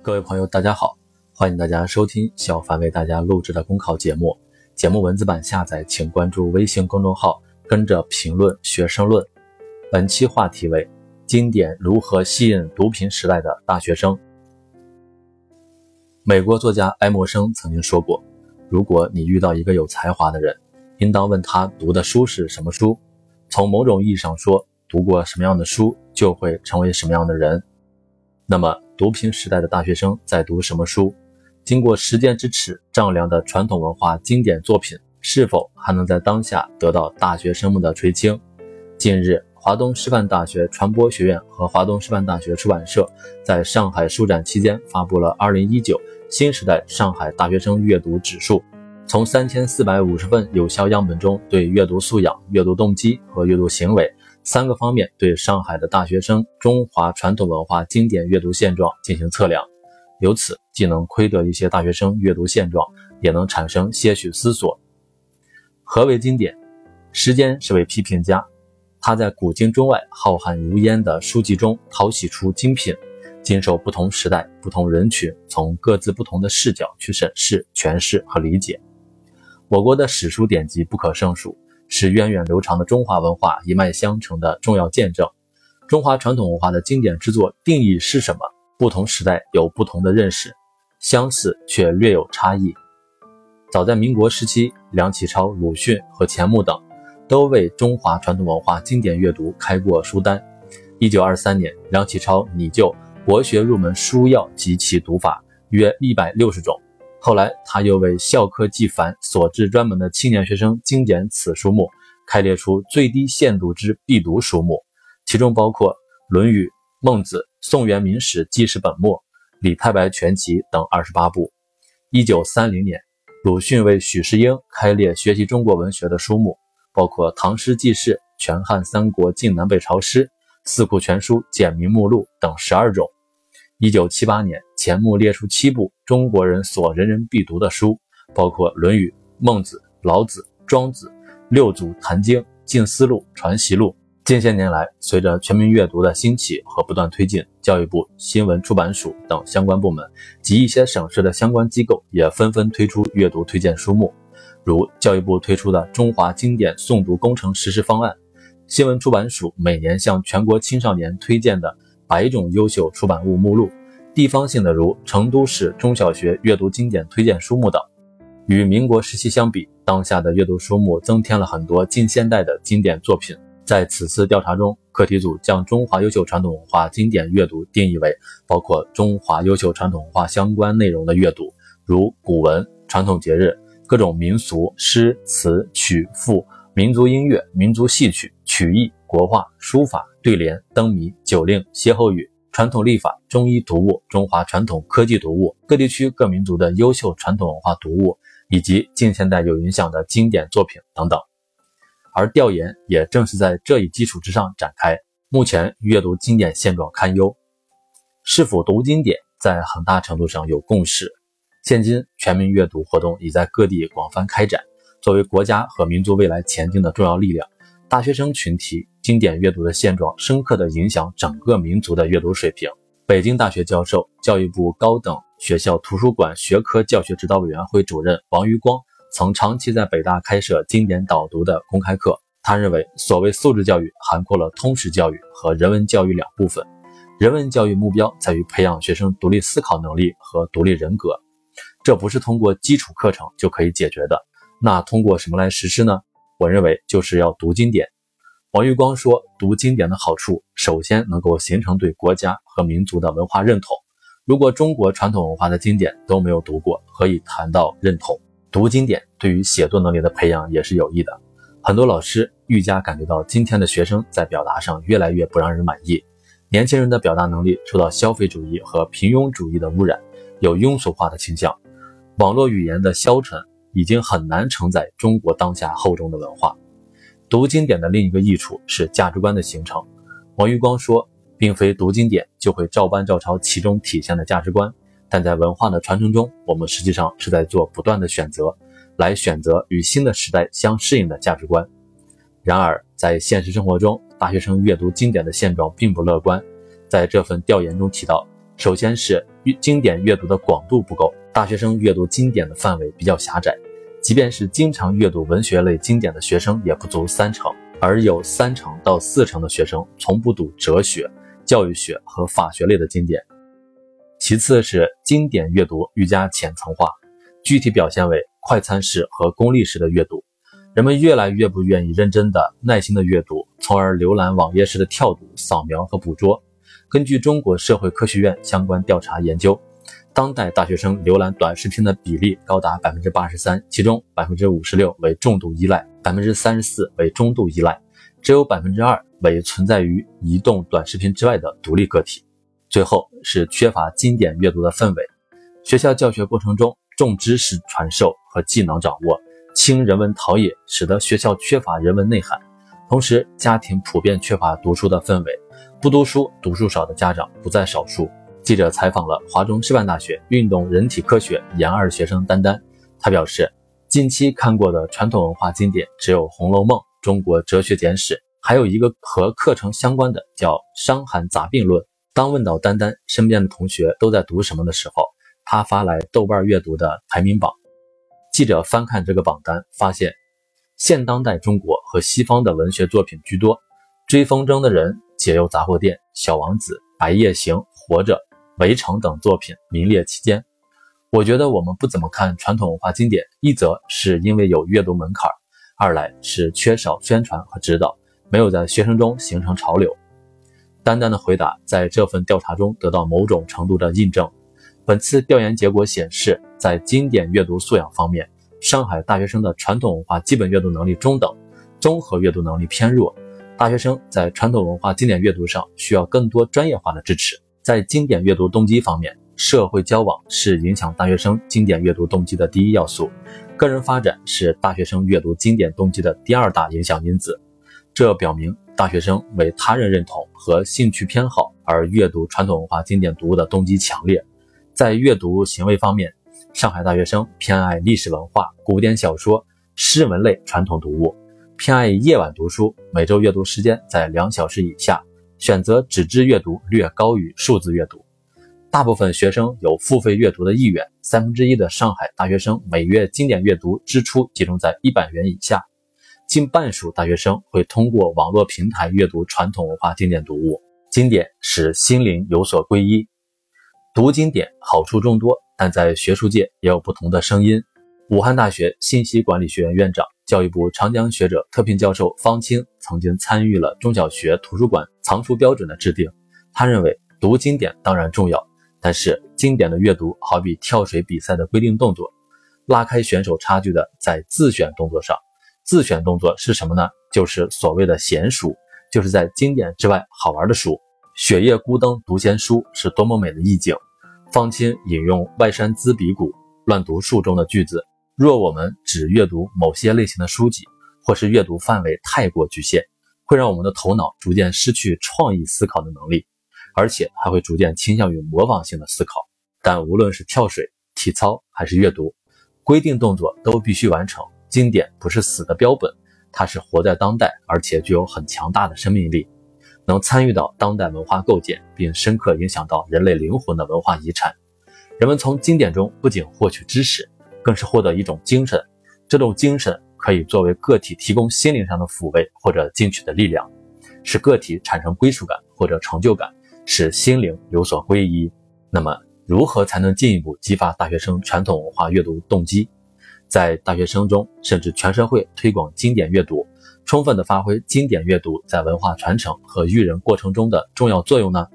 各位朋友，大家好，欢迎大家收听小凡为大家录制的公考节目。节目文字版下载，请关注微信公众号，跟着评论学生论。本期话题为：经典如何吸引毒品时代的大学生？美国作家爱默生曾经说过：“如果你遇到一个有才华的人，应当问他读的书是什么书。从某种意义上说，读过什么样的书，就会成为什么样的人。”那么，毒品时代的大学生在读什么书？经过时间之尺丈量的传统文化经典作品，是否还能在当下得到大学生们的垂青？近日，华东师范大学传播学院和华东师范大学出版社在上海书展期间发布了《二零一九新时代上海大学生阅读指数》，从三千四百五十份有效样本中，对阅读素养、阅读动机和阅读行为。三个方面对上海的大学生中华传统文化经典阅读现状进行测量，由此既能窥得一些大学生阅读现状，也能产生些许思索。何为经典？时间是位批评家，他在古今中外浩瀚如烟的书籍中淘洗出精品，经受不同时代、不同人群从各自不同的视角去审视、诠释和理解。我国的史书典籍不可胜数。是源远流长的中华文化一脉相承的重要见证。中华传统文化的经典之作定义是什么？不同时代有不同的认识，相似却略有差异。早在民国时期，梁启超、鲁迅和钱穆等都为中华传统文化经典阅读开过书单。一九二三年，梁启超拟就国学入门书要及其读法约一百六十种。后来，他又为校科纪繁所制专门的青年学生精简此书目，开列出最低限度之必读书目，其中包括《论语》《孟子》《宋元明史纪事本末》《李太白全集》等二十八部。一九三零年，鲁迅为许世英开列学习中国文学的书目，包括《唐诗纪事》《全汉三国晋南北朝诗》《四库全书简明目录》等十二种。一九七八年，钱穆列出七部中国人所人人必读的书，包括《论语》《孟子》《老子》《庄子》《六祖坛经》《静思录》《传习录》。近些年来，随着全民阅读的兴起和不断推进，教育部、新闻出版署等相关部门及一些省市的相关机构也纷纷推出阅读推荐书目，如教育部推出的《中华经典诵读工程实施方案》，新闻出版署每年向全国青少年推荐的。百种优秀出版物目录，地方性的如成都市中小学阅读经典推荐书目等。与民国时期相比，当下的阅读书目增添了很多近现代的经典作品。在此次调查中，课题组将中华优秀传统文化经典阅读定义为包括中华优秀传统文化相关内容的阅读，如古文、传统节日、各种民俗、诗词曲赋、民族音乐、民族戏曲、曲艺、国画、书法。对联、灯谜、酒令、歇后语、传统历法、中医读物、中华传统科技读物、各地区各民族的优秀传统文化读物，以及近现代有影响的经典作品等等。而调研也正是在这一基础之上展开。目前阅读经典现状堪忧，是否读经典在很大程度上有共识。现今全民阅读活动已在各地广泛开展，作为国家和民族未来前进的重要力量。大学生群体经典阅读的现状，深刻地影响整个民族的阅读水平。北京大学教授、教育部高等学校图书馆学科教学指导委员会主任王余光曾长期在北大开设经典导读的公开课。他认为，所谓素质教育涵括了通识教育和人文教育两部分。人文教育目标在于培养学生独立思考能力和独立人格，这不是通过基础课程就可以解决的。那通过什么来实施呢？我认为就是要读经典。王玉光说，读经典的好处，首先能够形成对国家和民族的文化认同。如果中国传统文化的经典都没有读过，何以谈到认同？读经典对于写作能力的培养也是有益的。很多老师愈加感觉到，今天的学生在表达上越来越不让人满意，年轻人的表达能力受到消费主义和平庸主义的污染，有庸俗化的倾向，网络语言的消沉。已经很难承载中国当下厚重的文化。读经典的另一个益处是价值观的形成。王玉光说，并非读经典就会照搬照抄其中体现的价值观，但在文化的传承中，我们实际上是在做不断的选择，来选择与新的时代相适应的价值观。然而，在现实生活中，大学生阅读经典的现状并不乐观。在这份调研中提到，首先是经典阅读的广度不够，大学生阅读经典的范围比较狭窄，即便是经常阅读文学类经典的学生也不足三成，而有三成到四成的学生从不读哲学、教育学和法学类的经典。其次是经典阅读愈加浅层化，具体表现为快餐式和功利式的阅读，人们越来越不愿意认真的、耐心的阅读，从而浏览网页式的跳读、扫描和捕捉。根据中国社会科学院相关调查研究，当代大学生浏览短视频的比例高达百分之八十三，其中百分之五十六为重度依赖，百分之三十四为中度依赖，只有百分之二为存在于移动短视频之外的独立个体。最后是缺乏经典阅读的氛围，学校教学过程中重知识传授和技能掌握，轻人文陶冶，使得学校缺乏人文内涵。同时，家庭普遍缺乏读书的氛围。不读书、读书少的家长不在少数。记者采访了华中师范大学运动人体科学研二学生丹丹，他表示，近期看过的传统文化经典只有《红楼梦》《中国哲学简史》，还有一个和课程相关的叫《伤寒杂病论》。当问到丹丹身边的同学都在读什么的时候，他发来豆瓣阅读的排名榜。记者翻看这个榜单，发现现当代中国和西方的文学作品居多，《追风筝的人》。解忧杂货店、小王子、白夜行、活着、围城等作品名列其间。我觉得我们不怎么看传统文化经典，一则是因为有阅读门槛，二来是缺少宣传和指导，没有在学生中形成潮流。丹丹的回答在这份调查中得到某种程度的印证。本次调研结果显示，在经典阅读素养方面，上海大学生的传统文化基本阅读能力中等，综合阅读能力偏弱。大学生在传统文化经典阅读上需要更多专业化的支持。在经典阅读动机方面，社会交往是影响大学生经典阅读动机的第一要素，个人发展是大学生阅读经典动机的第二大影响因子。这表明大学生为他人认同和兴趣偏好而阅读传统文化经典读物的动机强烈。在阅读行为方面，上海大学生偏爱历史文化、古典小说、诗文类传统读物。偏爱夜晚读书，每周阅读时间在两小时以下，选择纸质阅读略高于数字阅读。大部分学生有付费阅读的意愿，三分之一的上海大学生每月经典阅读支出集中在一百元以下，近半数大学生会通过网络平台阅读传统文化经典读物。经典使心灵有所归依，读经典好处众多，但在学术界也有不同的声音。武汉大学信息管理学院院长。教育部长江学者特聘教授方清曾经参与了中小学图书馆藏书标准的制定。他认为，读经典当然重要，但是经典的阅读好比跳水比赛的规定动作，拉开选手差距的在自选动作上。自选动作是什么呢？就是所谓的闲书，就是在经典之外好玩的书。雪夜孤灯读闲书是多么美的意境。方清引用“外山资彼古，乱读书”中的句子。若我们只阅读某些类型的书籍，或是阅读范围太过局限，会让我们的头脑逐渐失去创意思考的能力，而且还会逐渐倾向于模仿性的思考。但无论是跳水、体操还是阅读，规定动作都必须完成。经典不是死的标本，它是活在当代，而且具有很强大的生命力，能参与到当代文化构建，并深刻影响到人类灵魂的文化遗产。人们从经典中不仅获取知识。更是获得一种精神，这种精神可以作为个体提供心灵上的抚慰或者进取的力量，使个体产生归属感或者成就感，使心灵有所归依。那么，如何才能进一步激发大学生传统文化阅读动机，在大学生中甚至全社会推广经典阅读，充分的发挥经典阅读在文化传承和育人过程中的重要作用呢？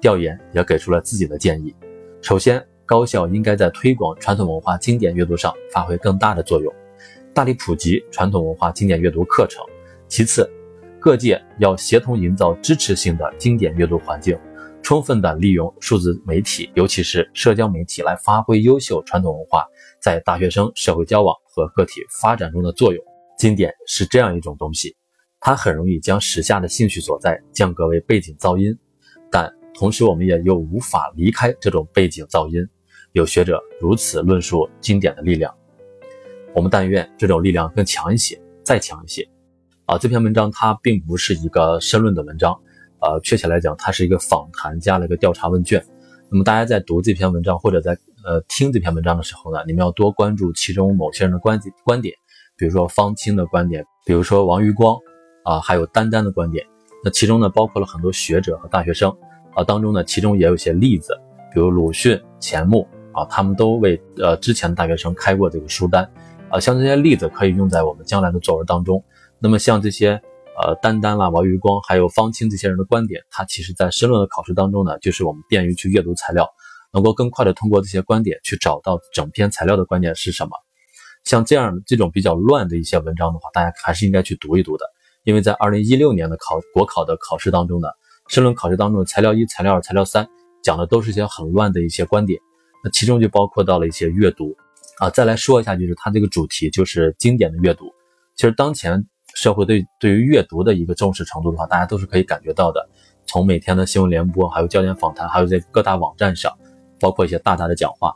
调研也给出了自己的建议。首先，高校应该在推广传统文化经典阅读上发挥更大的作用，大力普及传统文化经典阅读课程。其次，各界要协同营造支持性的经典阅读环境，充分的利用数字媒体，尤其是社交媒体来发挥优秀传统文化在大学生社会交往和个体发展中的作用。经典是这样一种东西，它很容易将时下的兴趣所在降格为背景噪音，但同时我们也又无法离开这种背景噪音。有学者如此论述经典的力量，我们但愿这种力量更强一些，再强一些。啊，这篇文章它并不是一个申论的文章，呃，确切来讲，它是一个访谈加了一个调查问卷。那么大家在读这篇文章或者在呃听这篇文章的时候呢，你们要多关注其中某些人的观点观点，比如说方清的观点，比如说王余光啊，还有丹丹的观点。那其中呢，包括了很多学者和大学生啊，当中呢，其中也有一些例子，比如鲁迅、钱穆啊，他们都为呃之前的大学生开过这个书单啊，像这些例子可以用在我们将来的作文当中。那么像这些呃丹丹啦、王余光还有方清这些人的观点，他其实在申论的考试当中呢，就是我们便于去阅读材料，能够更快的通过这些观点去找到整篇材料的观点是什么。像这样这种比较乱的一些文章的话，大家还是应该去读一读的。因为在二零一六年的考国考的考试当中呢，申论考试当中的材料一、材料二、材料三讲的都是一些很乱的一些观点，那其中就包括到了一些阅读啊。再来说一下，就是它这个主题就是经典的阅读。其实当前社会对对于阅读的一个重视程度的话，大家都是可以感觉到的。从每天的新闻联播，还有焦点访谈，还有在各大网站上，包括一些大大的讲话。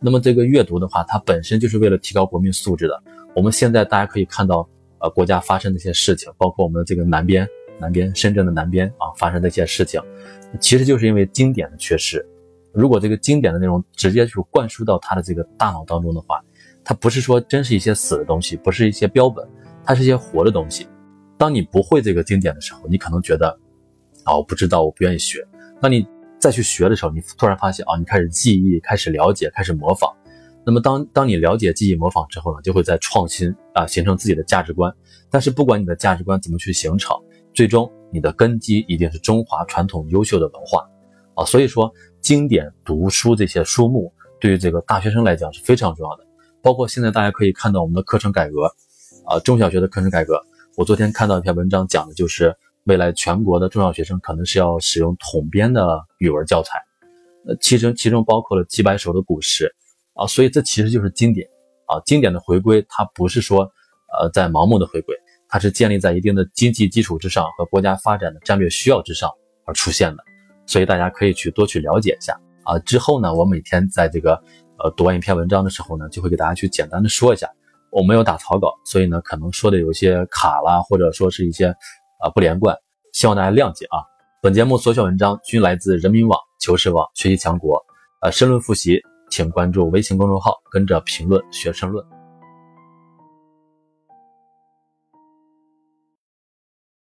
那么这个阅读的话，它本身就是为了提高国民素质的。我们现在大家可以看到。呃，国家发生的一些事情，包括我们的这个南边，南边深圳的南边啊，发生的一些事情，其实就是因为经典的缺失。如果这个经典的内容直接就灌输到他的这个大脑当中的话，它不是说真是一些死的东西，不是一些标本，它是一些活的东西。当你不会这个经典的时候，你可能觉得啊，我不知道，我不愿意学。当你再去学的时候，你突然发现啊，你开始记忆，开始了解，开始模仿。那么当当你了解、记忆、模仿之后呢，就会在创新啊，形成自己的价值观。但是不管你的价值观怎么去形成，最终你的根基一定是中华传统优秀的文化啊。所以说，经典读书这些书目对于这个大学生来讲是非常重要的。包括现在大家可以看到我们的课程改革啊，中小学的课程改革。我昨天看到一篇文章，讲的就是未来全国的中小学生可能是要使用统编的语文教材，呃，其中其中包括了几百首的古诗。啊，所以这其实就是经典啊，经典的回归，它不是说，呃，在盲目的回归，它是建立在一定的经济基础之上和国家发展的战略需要之上而出现的，所以大家可以去多去了解一下啊。之后呢，我每天在这个呃读完一篇文章的时候呢，就会给大家去简单的说一下。我没有打草稿，所以呢，可能说的有些卡啦，或者说是一些啊不连贯，希望大家谅解啊。本节目所选文章均来自人民网、求是网、学习强国，呃，申论复习。请关注微信公众号，跟着评论学申论。